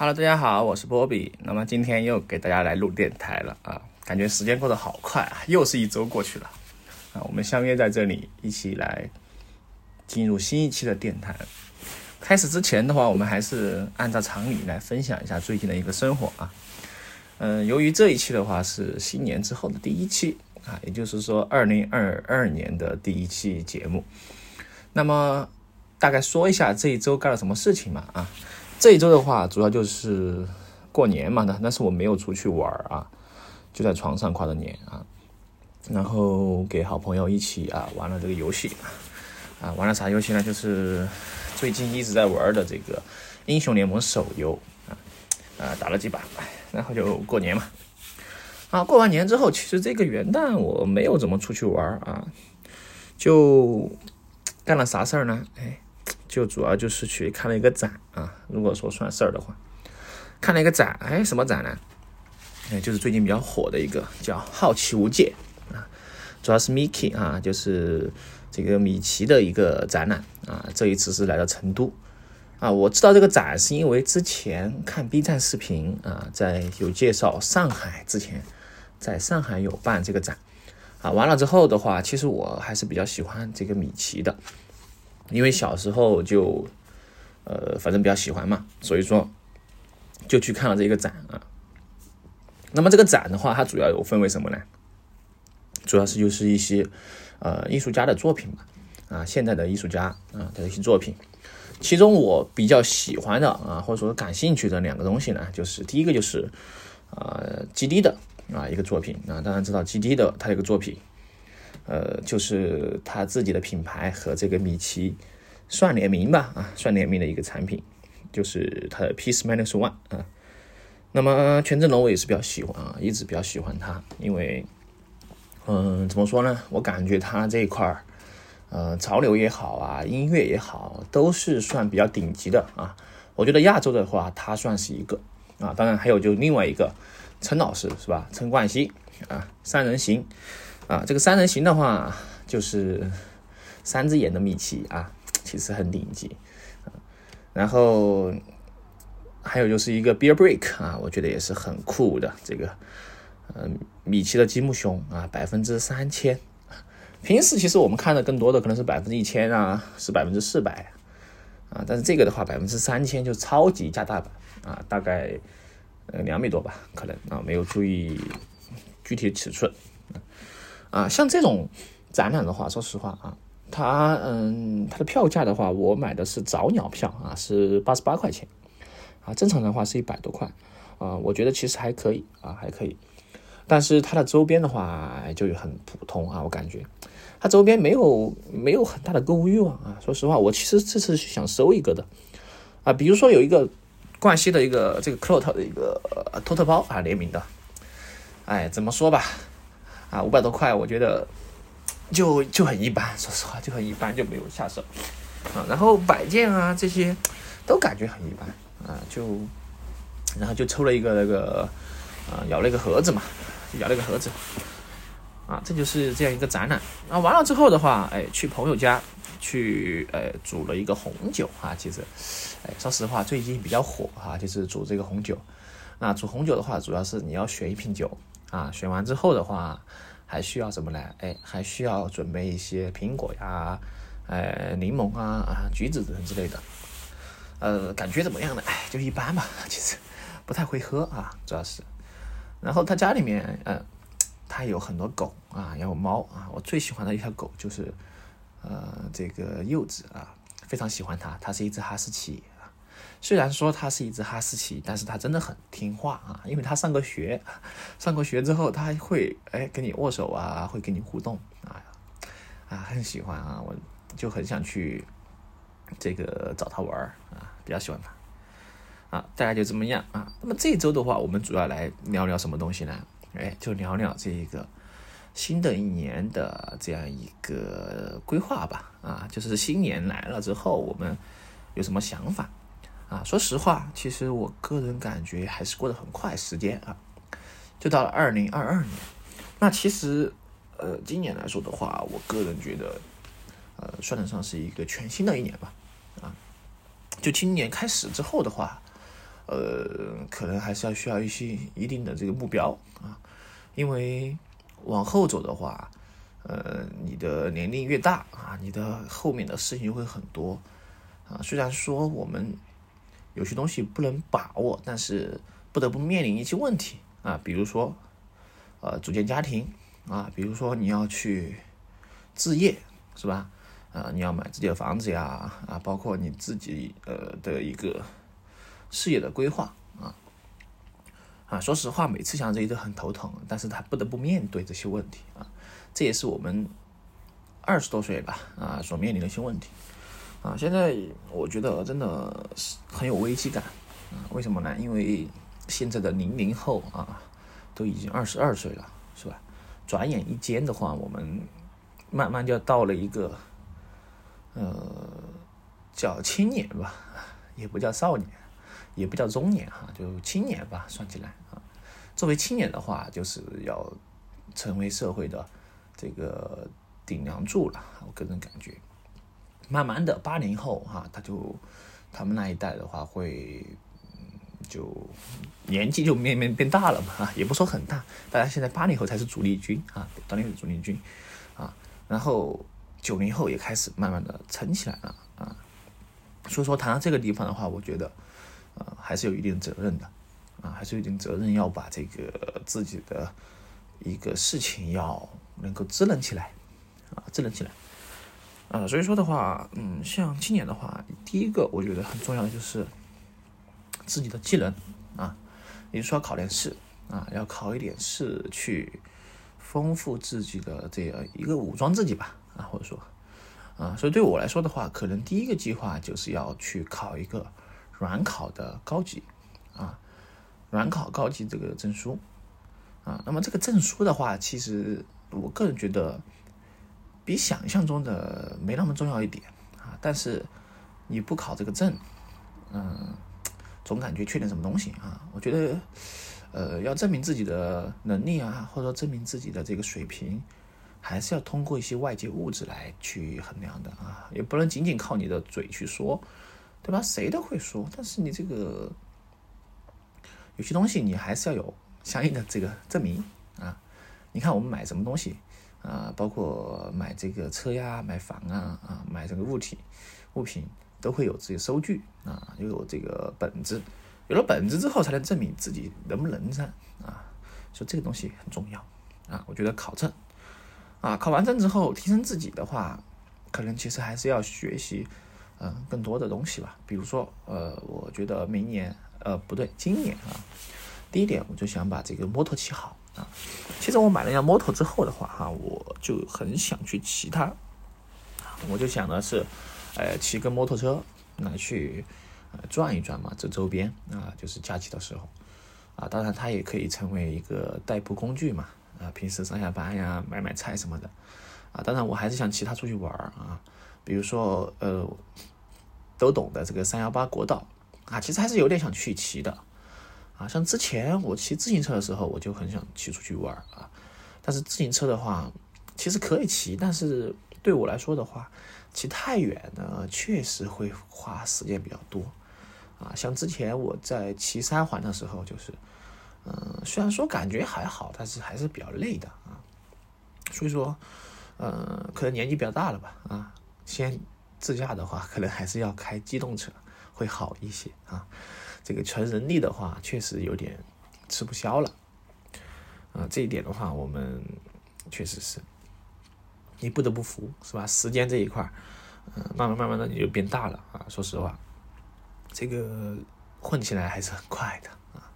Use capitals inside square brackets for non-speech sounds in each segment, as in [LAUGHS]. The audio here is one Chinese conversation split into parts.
Hello，大家好，我是波比。那么今天又给大家来录电台了啊，感觉时间过得好快啊，又是一周过去了啊。我们相约在这里，一起来进入新一期的电台。开始之前的话，我们还是按照常理来分享一下最近的一个生活啊。嗯，由于这一期的话是新年之后的第一期啊，也就是说二零二二年的第一期节目。那么大概说一下这一周干了什么事情嘛啊。这一周的话，主要就是过年嘛，那但是我没有出去玩啊，就在床上跨的年啊，然后给好朋友一起啊玩了这个游戏啊，玩了啥游戏呢？就是最近一直在玩的这个英雄联盟手游啊，啊打了几把，然后就过年嘛。啊，过完年之后，其实这个元旦我没有怎么出去玩啊，就干了啥事儿呢？哎。就主要就是去看了一个展啊，如果说算事儿的话，看了一个展，哎，什么展呢？哎，就是最近比较火的一个叫《好奇无界》啊，主要是 Mickey 啊，就是这个米奇的一个展览啊。这一次是来到成都啊，我知道这个展是因为之前看 B 站视频啊，在有介绍上海之前，在上海有办这个展啊。完了之后的话，其实我还是比较喜欢这个米奇的。因为小时候就，呃，反正比较喜欢嘛，所以说就去看了这个展啊。那么这个展的话，它主要有分为什么呢？主要是就是一些呃艺术家的作品吧，啊，现在的艺术家啊的一些作品。其中我比较喜欢的啊，或者说感兴趣的两个东西呢，就是第一个就是啊基地的啊一个作品啊，当然知道基地的他一个作品。呃，就是他自己的品牌和这个米奇算联名吧，啊，算联名的一个产品，就是他的 Peace Minus One 啊。那么权志龙我也是比较喜欢啊，一直比较喜欢他，因为，嗯，怎么说呢？我感觉他这一块儿，呃，潮流也好啊，音乐也好，都是算比较顶级的啊。我觉得亚洲的话，他算是一个啊，当然还有就另外一个陈老师是吧？陈冠希啊，三人行。啊，这个三人行的话，就是三只眼的米奇啊，其实很顶级。然后还有就是一个 Beer Break 啊，我觉得也是很酷的。这个，嗯，米奇的积木熊啊，百分之三千。平时其实我们看的更多的可能是百分之一千啊，是百分之四百啊，但是这个的话，百分之三千就超级加大版啊，大概呃两米多吧，可能啊，没有注意具体尺寸。啊像这种展览的话，说实话啊，它嗯，它的票价的话，我买的是早鸟票啊，是八十八块钱啊，正常的话是一百多块啊，我觉得其实还可以啊，还可以。但是它的周边的话就很普通啊，我感觉它周边没有没有很大的购物欲望啊。说实话，我其实这次是想收一个的啊，比如说有一个冠希的一个这个 c l o t 的一个托特包啊，联名的，哎，怎么说吧？啊，五百多块，我觉得就就很一般，说实话就很一般，就没有下手啊。然后摆件啊这些都感觉很一般啊，就然后就抽了一个那个啊，咬了一个盒子嘛，就咬了一个盒子啊，这就是这样一个展览。啊，完了之后的话，哎，去朋友家去，呃，煮了一个红酒啊。其实，哎，说实话最近比较火哈，就是煮这个红酒。那煮红酒的话，主要是你要选一瓶酒。啊，选完之后的话，还需要什么呢？哎，还需要准备一些苹果呀，呃，柠檬啊，啊，橘子等之类的。呃，感觉怎么样呢？哎，就一般吧，其实不太会喝啊，主要是。然后他家里面，呃，他有很多狗啊，也有猫啊。我最喜欢的一条狗就是，呃，这个柚子啊，非常喜欢它，它是一只哈士奇。虽然说它是一只哈士奇，但是它真的很听话啊，因为它上过学，上过学之后，它会哎跟你握手啊，会跟你互动啊，啊很喜欢啊，我就很想去这个找它玩儿啊，比较喜欢它啊，大概就这么样啊。那么这周的话，我们主要来聊聊什么东西呢？哎，就聊聊这一个新的一年的这样一个规划吧啊，就是新年来了之后，我们有什么想法？啊，说实话，其实我个人感觉还是过得很快，时间啊，就到了二零二二年。那其实，呃，今年来说的话，我个人觉得，呃，算得上是一个全新的一年吧。啊，就今年开始之后的话，呃，可能还是要需要一些一定的这个目标啊，因为往后走的话，呃，你的年龄越大啊，你的后面的事情就会很多啊。虽然说我们有些东西不能把握，但是不得不面临一些问题啊，比如说呃，组建家庭啊，比如说你要去置业，是吧？啊，你要买自己的房子呀，啊，包括你自己呃的一个事业的规划啊，啊，说实话，每次想这些都很头疼，但是他不得不面对这些问题啊，这也是我们二十多岁吧啊所面临的一些问题啊。现在我觉得真的是很有危机感啊，为什么呢？因为现在的零零后啊都已经二十二岁了，是吧？转眼一间的话，我们慢慢就到了一个。呃，叫青年吧，也不叫少年，也不叫中年哈，就青年吧，算起来啊。作为青年的话，就是要成为社会的这个顶梁柱了。我个人感觉，慢慢的，八零后哈，他就他们那一代的话，会就年纪就慢慢变大了嘛，也不说很大，大家现在八零后才是主力军啊，当年是主力军啊，然后。九零后也开始慢慢的撑起来了啊，所以说谈到这个地方的话，我觉得，呃，还是有一定责任的，啊，还是有一定责任要把这个自己的一个事情要能够支棱起来，啊，支棱起来，啊，所以说的话，嗯，像青年的话，第一个我觉得很重要的就是自己的技能啊，你说要考点试啊，要考一点试去丰富自己的这样一个武装自己吧。啊，或者说，啊，所以对我来说的话，可能第一个计划就是要去考一个软考的高级，啊，软考高级这个证书，啊，那么这个证书的话，其实我个人觉得比想象中的没那么重要一点，啊，但是你不考这个证，嗯，总感觉缺点什么东西啊，我觉得，呃，要证明自己的能力啊，或者说证明自己的这个水平。还是要通过一些外界物质来去衡量的啊，也不能仅仅靠你的嘴去说，对吧？谁都会说，但是你这个有些东西你还是要有相应的这个证明啊。你看我们买什么东西啊，包括买这个车呀、买房啊啊、买这个物体物品，都会有这些收据啊，又有这个本子，有了本子之后才能证明自己能不能噻啊。所以这个东西很重要啊，我觉得考证。啊，考完证之后提升自己的话，可能其实还是要学习，嗯，更多的东西吧。比如说，呃，我觉得明年，呃，不对，今年啊，第一点我就想把这个摩托骑好啊。其实我买了辆摩托之后的话，哈，我就很想去骑它，我就想的是，呃，骑个摩托车来去呃转一转嘛，这周边啊，就是假期的时候，啊，当然它也可以成为一个代步工具嘛。啊，平时上下班呀，买买菜什么的，啊，当然我还是想骑它出去玩儿啊，比如说呃，都懂的这个三幺八国道啊，其实还是有点想去骑的，啊，像之前我骑自行车的时候，我就很想骑出去玩啊，但是自行车的话，其实可以骑，但是对我来说的话，骑太远呢，确实会花时间比较多，啊，像之前我在骑三环的时候，就是。嗯，虽然说感觉还好，但是还是比较累的啊。所以说，嗯，可能年纪比较大了吧啊，先自驾的话，可能还是要开机动车会好一些啊。这个纯人力的话，确实有点吃不消了啊。这一点的话，我们确实是，你不得不服，是吧？时间这一块嗯，慢慢慢慢的你就变大了啊。说实话，这个混起来还是很快的啊。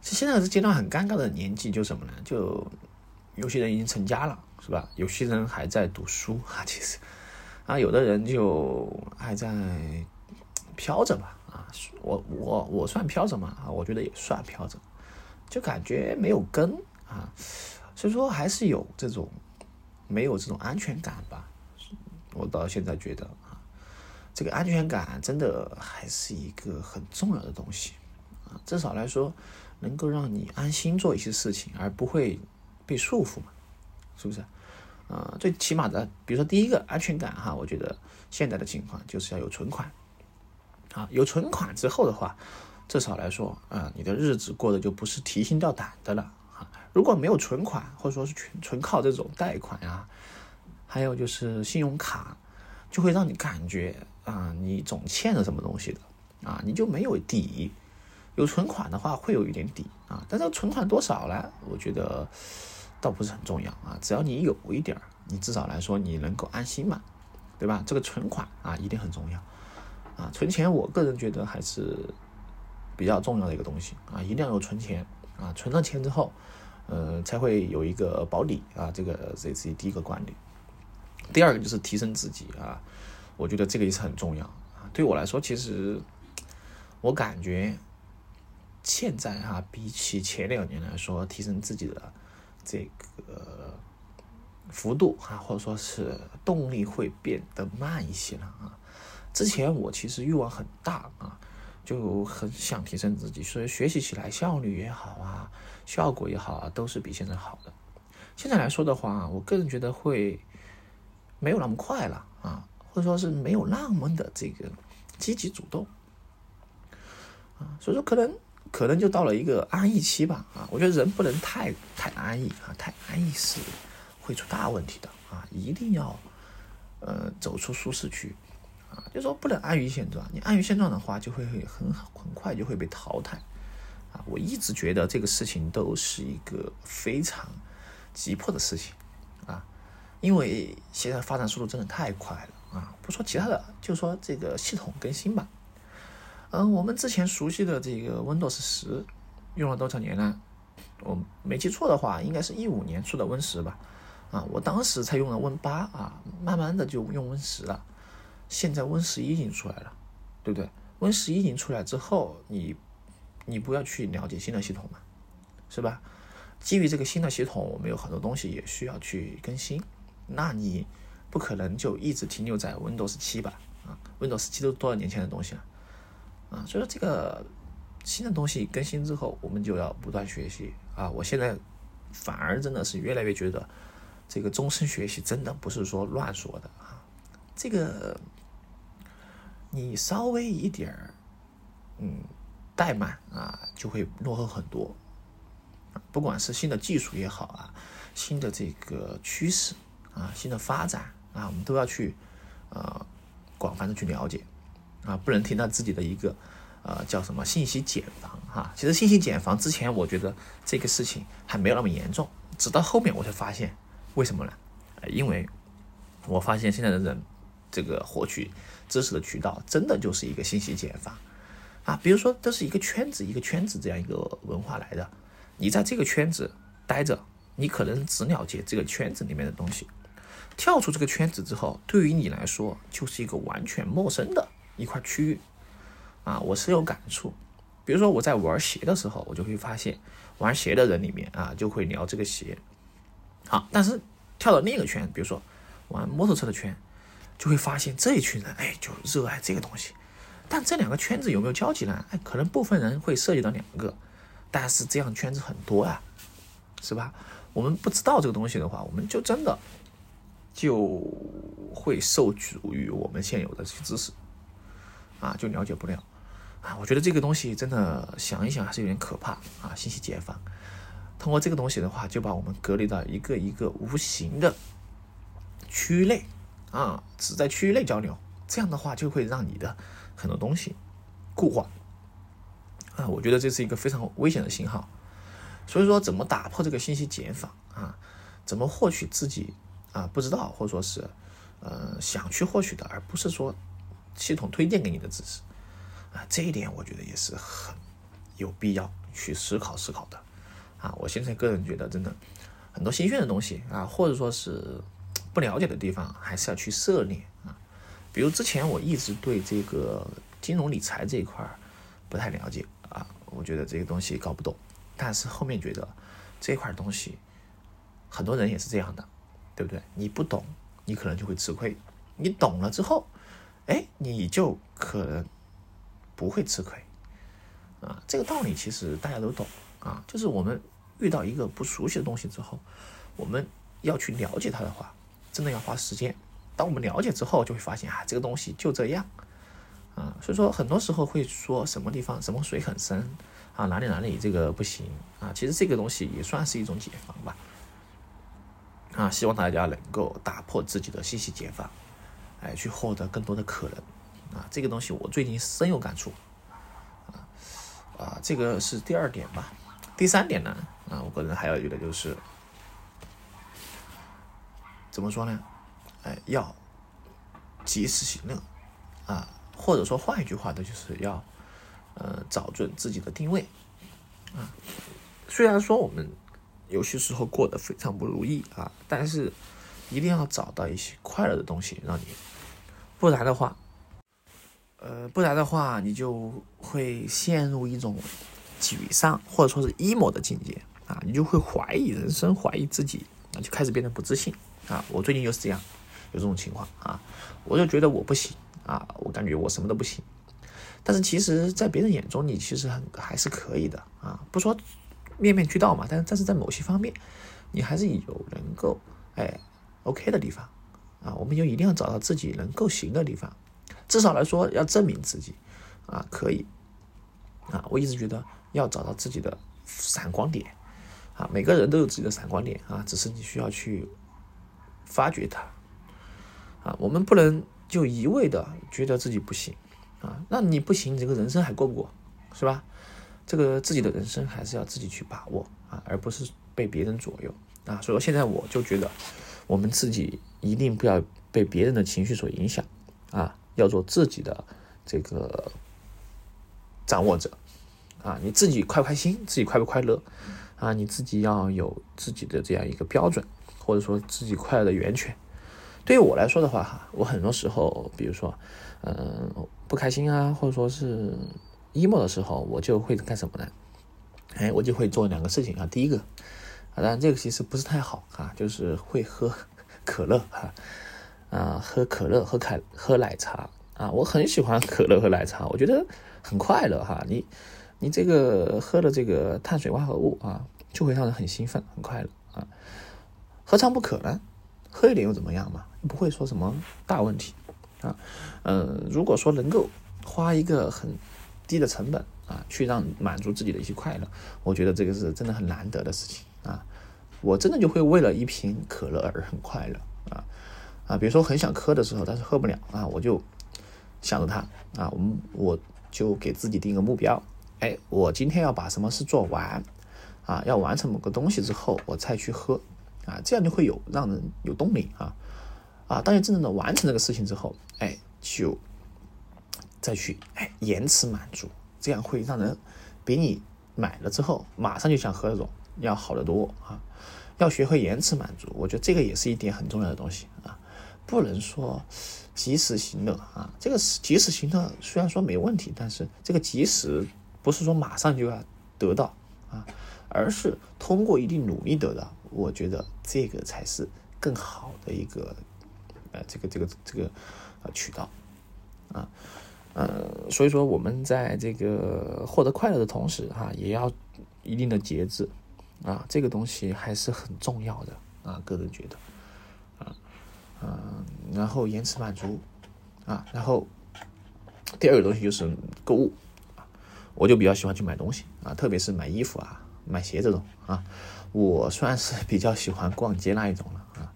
其实现在这阶段很尴尬的年纪就什么呢？就有些人已经成家了，是吧？有些人还在读书啊，其实啊，有的人就还在飘着吧啊。我我我算飘着嘛？啊，我觉得也算飘着，就感觉没有根啊，所以说还是有这种没有这种安全感吧。我到现在觉得啊，这个安全感真的还是一个很重要的东西啊，至少来说。能够让你安心做一些事情，而不会被束缚嘛？是不是？啊，最起码的，比如说第一个安全感哈，我觉得现在的情况就是要有存款啊，有存款之后的话，至少来说啊，你的日子过得就不是提心吊胆的了啊。如果没有存款，或者说是纯纯靠这种贷款啊，还有就是信用卡，就会让你感觉啊，你总欠着什么东西的啊，你就没有底。有存款的话会有一点底啊，但是存款多少呢？我觉得倒不是很重要啊，只要你有一点儿，你至少来说你能够安心嘛，对吧？这个存款啊一定很重要啊，存钱我个人觉得还是比较重要的一个东西啊，一定要有存钱啊，存了钱之后，呃，才会有一个保底啊，这个这是第一个观点。第二个就是提升自己啊，我觉得这个也是很重要啊。对我来说，其实我感觉。现在哈，比起前两年来说，提升自己的这个幅度哈，或者说是动力会变得慢一些了啊。之前我其实欲望很大啊，就很想提升自己，所以学习起来效率也好啊，效果也好啊，都是比现在好的。现在来说的话，我个人觉得会没有那么快了啊，或者说是没有那么的这个积极主动啊，所以说可能。可能就到了一个安逸期吧，啊，我觉得人不能太太安逸啊，太安逸是会出大问题的啊，一定要呃走出舒适区啊，就说不能安于现状，你安于现状的话，就会很很快就会被淘汰啊。我一直觉得这个事情都是一个非常急迫的事情啊，因为现在发展速度真的太快了啊，不说其他的，就说这个系统更新吧。嗯，我们之前熟悉的这个 Windows 十用了多少年呢？我没记错的话，应该是一五年出的 Win 十吧。啊，我当时才用了 Win 八啊，慢慢的就用 Win 十了。现在 Win 十一已经出来了，对不对？Win 十一已经出来之后，你你不要去了解新的系统嘛，是吧？基于这个新的系统，我们有很多东西也需要去更新。那你不可能就一直停留在 Windows 七吧？啊，Windows 七都多少年前的东西了？啊，所以说这个新的东西更新之后，我们就要不断学习啊！我现在反而真的是越来越觉得，这个终身学习真的不是说乱说的啊！这个你稍微一点儿，嗯，怠慢啊，就会落后很多。不管是新的技术也好啊，新的这个趋势啊，新的发展啊，我们都要去呃广泛的去了解。啊，不能听到自己的一个，呃，叫什么信息茧房哈。其实信息茧房之前，我觉得这个事情还没有那么严重，直到后面我才发现，为什么呢？因为我发现现在的人，这个获取知识的渠道真的就是一个信息茧房啊。比如说，这是一个圈子一个圈子这样一个文化来的，你在这个圈子待着，你可能只了解这个圈子里面的东西，跳出这个圈子之后，对于你来说就是一个完全陌生的。一块区域，啊，我是有感触。比如说我在玩鞋的时候，我就会发现玩鞋的人里面啊，就会聊这个鞋。好，但是跳到另一个圈，比如说玩摩托车的圈，就会发现这一群人哎，就热爱这个东西。但这两个圈子有没有交集呢？哎，可能部分人会涉及到两个，但是这样圈子很多呀，是吧？我们不知道这个东西的话，我们就真的就会受阻于我们现有的这些知识。啊，就了解不了，啊，我觉得这个东西真的想一想还是有点可怕啊。信息解放，通过这个东西的话，就把我们隔离到一个一个无形的区域内啊，只在区域内交流，这样的话就会让你的很多东西固化啊。我觉得这是一个非常危险的信号。所以说，怎么打破这个信息茧房啊？怎么获取自己啊不知道或者说是呃想去获取的，而不是说。系统推荐给你的知识，啊，这一点我觉得也是很有必要去思考思考的，啊，我现在个人觉得真的很多新鲜的东西啊，或者说是不了解的地方，还是要去涉猎啊。比如之前我一直对这个金融理财这一块不太了解啊，我觉得这个东西搞不懂，但是后面觉得这块东西很多人也是这样的，对不对？你不懂，你可能就会吃亏；你懂了之后，哎，你就可能不会吃亏啊！这个道理其实大家都懂啊。就是我们遇到一个不熟悉的东西之后，我们要去了解它的话，真的要花时间。当我们了解之后，就会发现啊，这个东西就这样啊，所以说很多时候会说什么地方什么水很深啊，哪里哪里这个不行啊，其实这个东西也算是一种解放吧。啊，希望大家能够打破自己的信息茧房，哎，去获得更多的可能。啊，这个东西我最近深有感触。啊啊，这个是第二点吧。第三点呢，啊，我个人还有一个就是，怎么说呢？哎，要及时行乐。啊，或者说换一句话的就是要，呃，找准自己的定位。啊，虽然说我们。有些时候过得非常不如意啊，但是一定要找到一些快乐的东西让你，不然的话，呃，不然的话你就会陷入一种沮丧或者说是 emo 的境界啊，你就会怀疑人生，怀疑自己啊，就开始变得不自信啊。我最近就是这样，有这种情况啊，我就觉得我不行啊，我感觉我什么都不行，但是其实，在别人眼中你其实很还是可以的啊，不说。面面俱到嘛，但是但是在某些方面，你还是有能够哎 OK 的地方啊，我们就一定要找到自己能够行的地方，至少来说要证明自己啊可以啊，我一直觉得要找到自己的闪光点啊，每个人都有自己的闪光点啊，只是你需要去发掘它啊，我们不能就一味的觉得自己不行啊，那你不行，你这个人生还过不过是吧？这个自己的人生还是要自己去把握啊，而不是被别人左右啊。所以说现在我就觉得，我们自己一定不要被别人的情绪所影响啊，要做自己的这个掌握者啊。你自己快不开心，自己快不快乐啊？你自己要有自己的这样一个标准，或者说自己快乐的源泉。对于我来说的话哈，我很多时候，比如说，嗯，不开心啊，或者说是。emo 的时候，我就会干什么呢？哎，我就会做两个事情啊。第一个，啊，当然这个其实不是太好啊，就是会喝可乐哈，啊，喝可乐，喝开喝奶茶啊。我很喜欢可乐和奶茶，我觉得很快乐哈。你你这个喝的这个碳水化合物啊，就会让人很兴奋，很快乐啊。何尝不可呢？喝一点又怎么样嘛？不会说什么大问题啊。嗯，如果说能够花一个很低的成本啊，去让满足自己的一些快乐，我觉得这个是真的很难得的事情啊！我真的就会为了一瓶可乐而很快乐啊啊！比如说很想喝的时候，但是喝不了啊，我就想着它啊，我们我就给自己定个目标，哎，我今天要把什么事做完啊，要完成某个东西之后，我再去喝啊，这样就会有让人有动力啊啊！当你真正的完成这个事情之后，哎，就。再去哎延迟满足，这样会让人比你买了之后马上就想喝那种要好得多啊！要学会延迟满足，我觉得这个也是一点很重要的东西啊！不能说及时行乐啊，这个是及时行乐虽然说没问题，但是这个及时不是说马上就要得到啊，而是通过一定努力得到，我觉得这个才是更好的一个呃这个这个这个呃渠道啊。呃，所以说我们在这个获得快乐的同时，哈，也要一定的节制，啊，这个东西还是很重要的啊，个人觉得，啊，嗯，然后延迟满足，啊，然后第二个东西就是购物，啊，我就比较喜欢去买东西啊，特别是买衣服啊、买鞋这种啊，我算是比较喜欢逛街那一种了 [LAUGHS] 啊，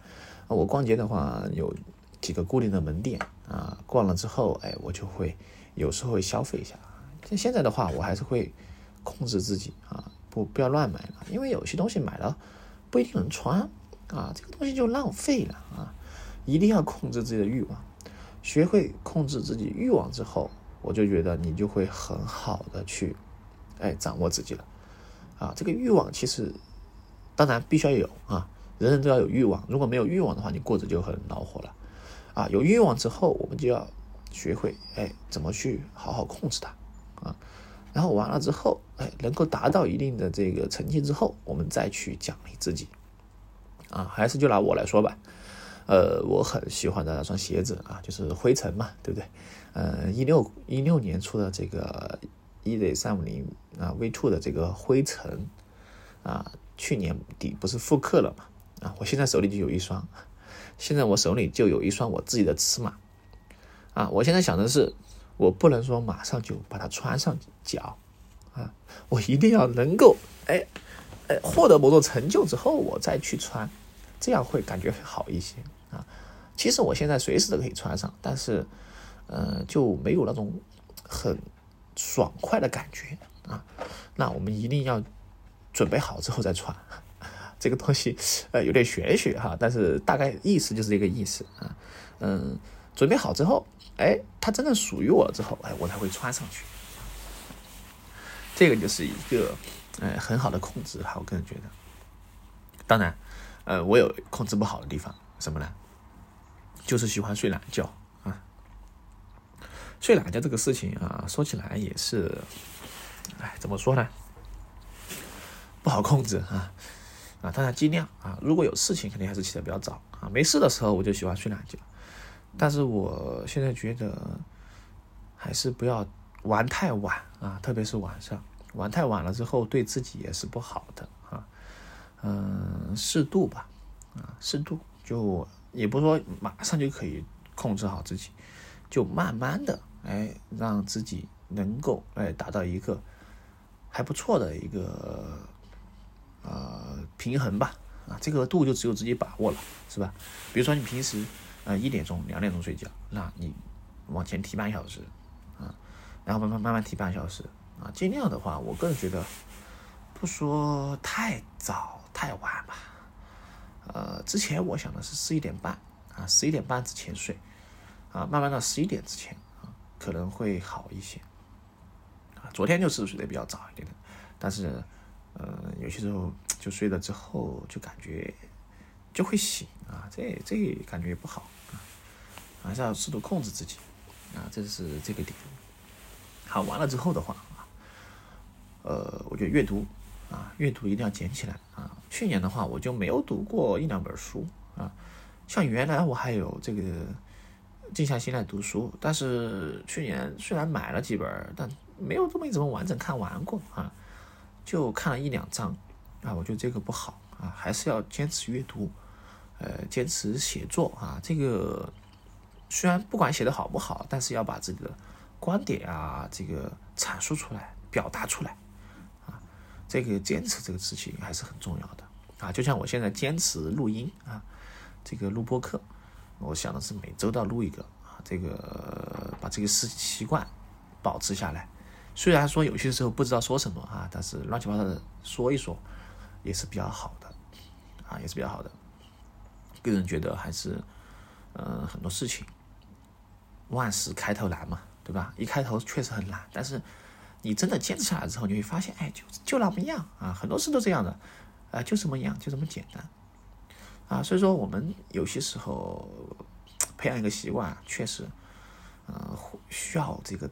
我逛街的话有。几个固定的门店啊，逛了之后，哎，我就会有时候会消费一下。像现在的话，我还是会控制自己啊，不不要乱买了，因为有些东西买了不一定能穿啊，这个东西就浪费了啊。一定要控制自己的欲望，学会控制自己欲望之后，我就觉得你就会很好的去哎掌握自己了啊。这个欲望其实当然必须要有啊，人人都要有欲望，如果没有欲望的话，你过着就很恼火了。啊，有欲望之后，我们就要学会哎，怎么去好好控制它啊。然后完了之后，哎，能够达到一定的这个成绩之后，我们再去奖励自己啊。还是就拿我来说吧，呃，我很喜欢的那双鞋子啊，就是灰尘嘛，对不对？呃，一六一六年出的这个 EZ 三五零啊 V two 的这个灰尘啊，去年底不是复刻了嘛？啊，我现在手里就有一双。现在我手里就有一双我自己的尺码，啊，我现在想的是，我不能说马上就把它穿上脚，啊，我一定要能够，哎，哎，获得某种成就之后，我再去穿，这样会感觉好一些啊。其实我现在随时都可以穿上，但是，呃，就没有那种很爽快的感觉啊。那我们一定要准备好之后再穿，[LAUGHS] 这个东西呃有点玄学哈，但是大概意思就是这个意思啊。嗯，准备好之后，哎，它真正属于我了之后，哎，我才会穿上去。这个就是一个呃很好的控制哈，我个人觉得。当然，呃，我有控制不好的地方，什么呢？就是喜欢睡懒觉啊，睡懒觉这个事情啊，说起来也是，哎，怎么说呢？不好控制啊 [LAUGHS] 啊！当然尽量啊，如果有事情，肯定还是起得比较早啊。没事的时候，我就喜欢睡懒觉。但是我现在觉得，还是不要玩太晚啊，特别是晚上玩太晚了之后，对自己也是不好的啊。嗯，适度吧，啊，适度就。也不是说马上就可以控制好自己，就慢慢的哎，让自己能够哎达到一个还不错的一个平衡吧啊，这个度就只有自己把握了，是吧？比如说你平时呃一点钟、两点钟睡觉，那你往前提半小时啊，然后慢慢慢慢提半小时啊，尽量的话，我个人觉得不说太早太晚吧。呃，之前我想的是十一点半啊，十一点半之前睡，啊，慢慢到十一点之前啊，可能会好一些。啊，昨天就是睡得比较早一点的，但是，呃，有些时候就睡了之后就感觉就会醒啊，这这感觉也不好啊，还是要适度控制自己啊，这是这个点。好，完了之后的话啊，呃，我觉得阅读。啊，阅读一定要捡起来啊！去年的话，我就没有读过一两本书啊。像原来我还有这个静下心来读书，但是去年虽然买了几本，但没有这么怎么完整看完过啊，就看了一两章啊。我觉得这个不好啊，还是要坚持阅读，呃，坚持写作啊。这个虽然不管写的好不好，但是要把自己的观点啊，这个阐述出来，表达出来。啊这个坚持这个事情还是很重要的啊，就像我现在坚持录音啊，这个录播课，我想的是每周都要录一个啊，这个把这个习习惯保持下来。虽然说有些时候不知道说什么啊，但是乱七八糟的说一说也是比较好的啊，也是比较好的。个人觉得还是，呃，很多事情万事开头难嘛，对吧？一开头确实很难，但是。你真的坚持下来之后，你会发现，哎，就就那么样啊，很多事都这样的，啊，就这么样，就这么简单，啊，所以说我们有些时候培养一个习惯，确实，呃，需要这个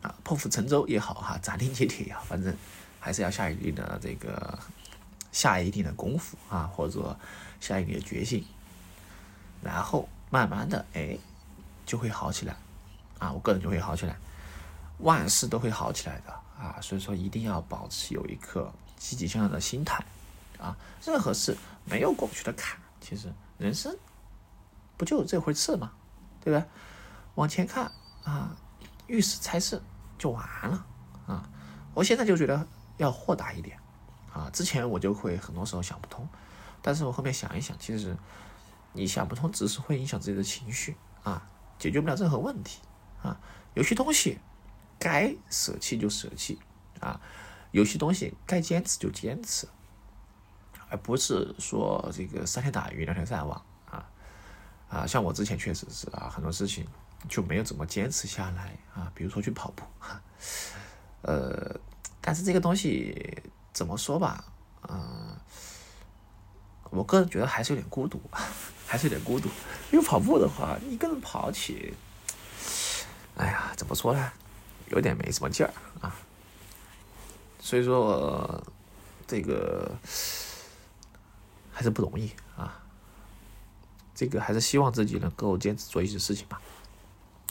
啊破釜沉舟也好哈，斩钉截铁也好，反正还是要下一定的这个下一定的功夫啊，或者下一定的决心，然后慢慢的哎就会好起来，啊，我个人就会好起来。万事都会好起来的啊，所以说一定要保持有一颗积极向上的心态啊。任何事没有过不去的坎，其实人生不就这回事吗？对不对？往前看啊，遇事猜事就完了啊。我现在就觉得要豁达一点啊。之前我就会很多时候想不通，但是我后面想一想，其实你想不通只是会影响自己的情绪啊，解决不了任何问题啊。有些东西。该舍弃就舍弃，啊，有些东西该坚持就坚持，而不是说这个三天打鱼两天晒网啊，啊，像我之前确实是啊，很多事情就没有怎么坚持下来啊，比如说去跑步，[LAUGHS] 呃，但是这个东西怎么说吧，嗯，我个人觉得还是有点孤独，[LAUGHS] 还是有点孤独，因为跑步的话，一个人跑起，哎呀，怎么说呢？有点没什么劲儿啊，所以说这个还是不容易啊。这个还是希望自己能够坚持做一些事情吧，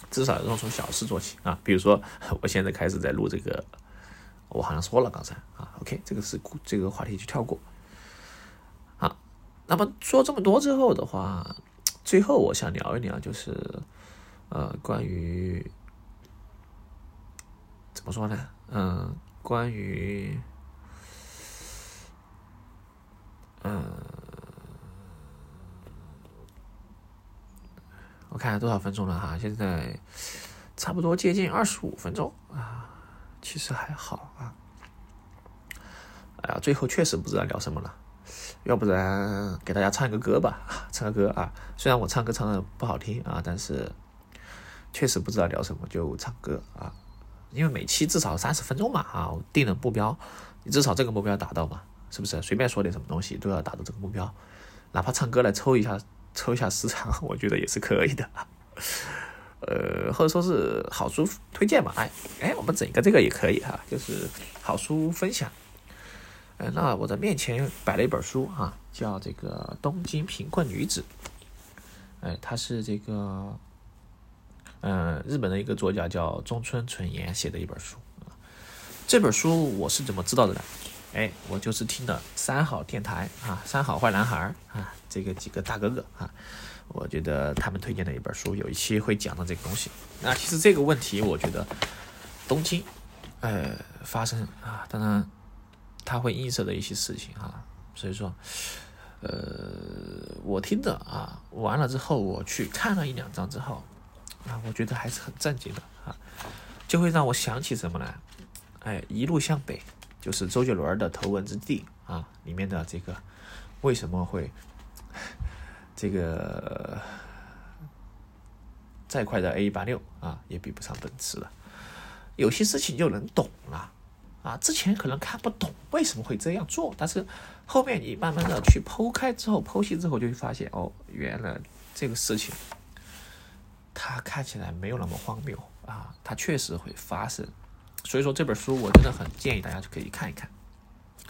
至少要从小事做起啊。比如说，我现在开始在录这个，我好像说了刚才啊。OK，这个是这个话题就跳过。好，那么说这么多之后的话，最后我想聊一聊，就是呃关于。怎么说呢？嗯，关于，嗯，我看多少分钟了哈？现在差不多接近二十五分钟啊，其实还好啊。哎呀，最后确实不知道聊什么了，要不然给大家唱一个歌吧，[LAUGHS] 唱个歌啊。虽然我唱歌唱的不好听啊，但是确实不知道聊什么，就唱歌啊。因为每期至少三十分钟嘛，啊，我定了目标，你至少这个目标达到嘛，是不是？随便说点什么东西都要达到这个目标，哪怕唱歌来抽一下，抽一下时长，[LAUGHS] 我觉得也是可以的。呃，或者说是好书推荐嘛，哎哎，我们整一个这个也可以哈，就是好书分享。呃，那我的面前摆了一本书啊，叫这个《东京贫困女子》，哎，它是这个。嗯，日本的一个作家叫中村纯彦写的一本书这本书我是怎么知道的呢？哎，我就是听的三好电台啊，三好坏男孩啊，这个几个大哥哥啊，我觉得他们推荐的一本书，有一期会讲到这个东西。那其实这个问题，我觉得东京，呃，发生啊，当然它会映射的一些事情哈，所以说，呃，我听的啊，完了之后我去看了一两章之后。啊，我觉得还是很震惊的啊，就会让我想起什么呢？哎，一路向北，就是周杰伦的《头文字 D》啊，里面的这个为什么会这个再快的 A 八六啊，也比不上奔驰了。有些事情就能懂了啊，之前可能看不懂为什么会这样做，但是后面你慢慢的去剖开之后、剖析之后，就会发现哦，原来这个事情。它看起来没有那么荒谬啊，它确实会发生，所以说这本书我真的很建议大家就可以看一看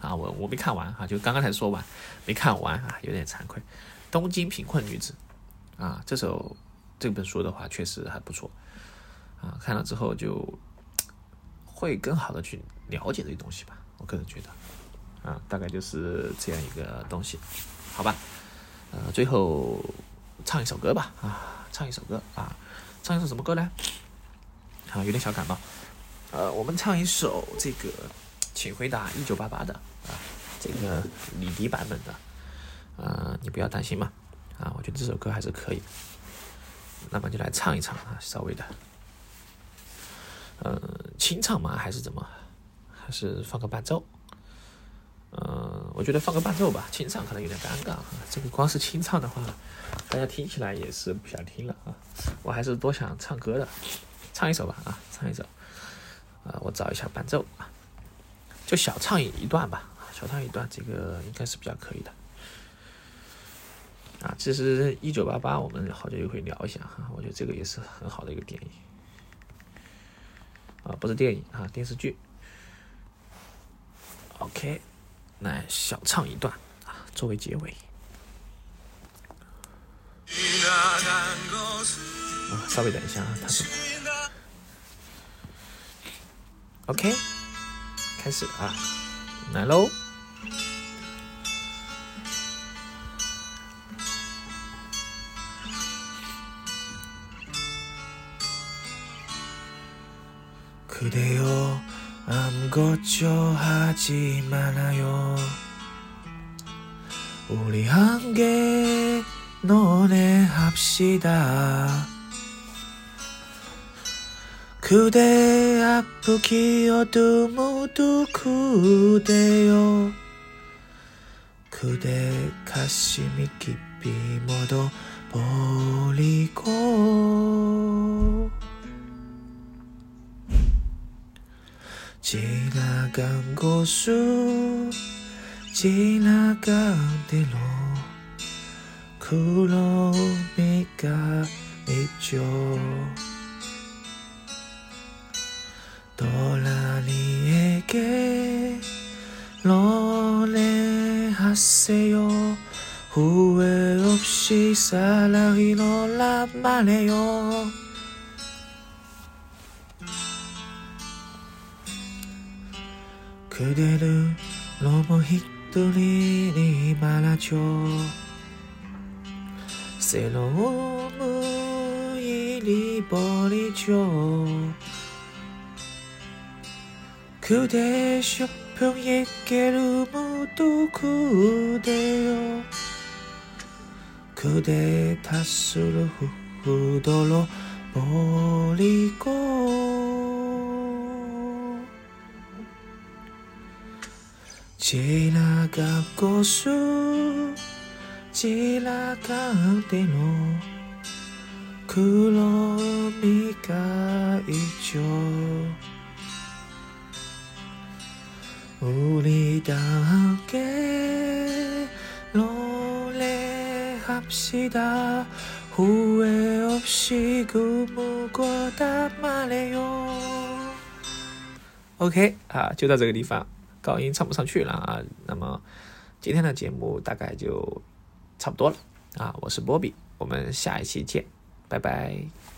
啊，我我没看完哈，就刚刚才说完，没看完啊，有点惭愧。东京贫困女子啊，这首这本书的话确实还不错啊，看了之后就会更好的去了解这些东西吧，我个人觉得啊，大概就是这样一个东西，好吧，呃，最后唱一首歌吧啊。唱一首歌啊，唱一首什么歌呢？啊，有点小感冒。呃，我们唱一首这个，请回答一九八八的啊，这个李迪版本的。呃，你不要担心嘛。啊，我觉得这首歌还是可以。那么就来唱一唱啊，稍微的。呃，清唱吗？还是怎么？还是放个伴奏？嗯，我觉得放个伴奏吧，清唱可能有点尴尬啊。这个光是清唱的话，大家听起来也是不想听了啊。我还是多想唱歌的，唱一首吧啊，唱一首。啊，我找一下伴奏啊，就小唱一一段吧，小唱一段，这个应该是比较可以的。啊，其实一九八八我们好久就会聊一下哈，我觉得这个也是很好的一个电影。啊，不是电影啊，电视剧。OK。来小唱一段啊，作为结尾。啊，稍微等一下啊，他说。OK，开始啊，来喽。 아무것도 하지 말아요 우리 함께노래합시다 그대 아프기어둠모두 그대요그대 가슴이 깊이모두버리고 지나간 곳을 지나간 대로 구름이가 있죠. 떠나니에게 노래하세요. 후회 없이 사랑이 너란 해요 그대를 너무 휘둘리니 말아줘 새로움을 잃어버리죠. 그대 쇼핑에 깨름도 그대요 그대 다수를 후덜어 버리고 지나가고 수 지나갈 때로 그런 미가 있죠 우리 다 함께 노래합시다 후회 없이 그 무거다 말해요 ，OK 啊，就到这个地方， 高音唱不上去了啊。那么今天的节目大概就差不多了啊。我是波比，我们下一期见，拜拜。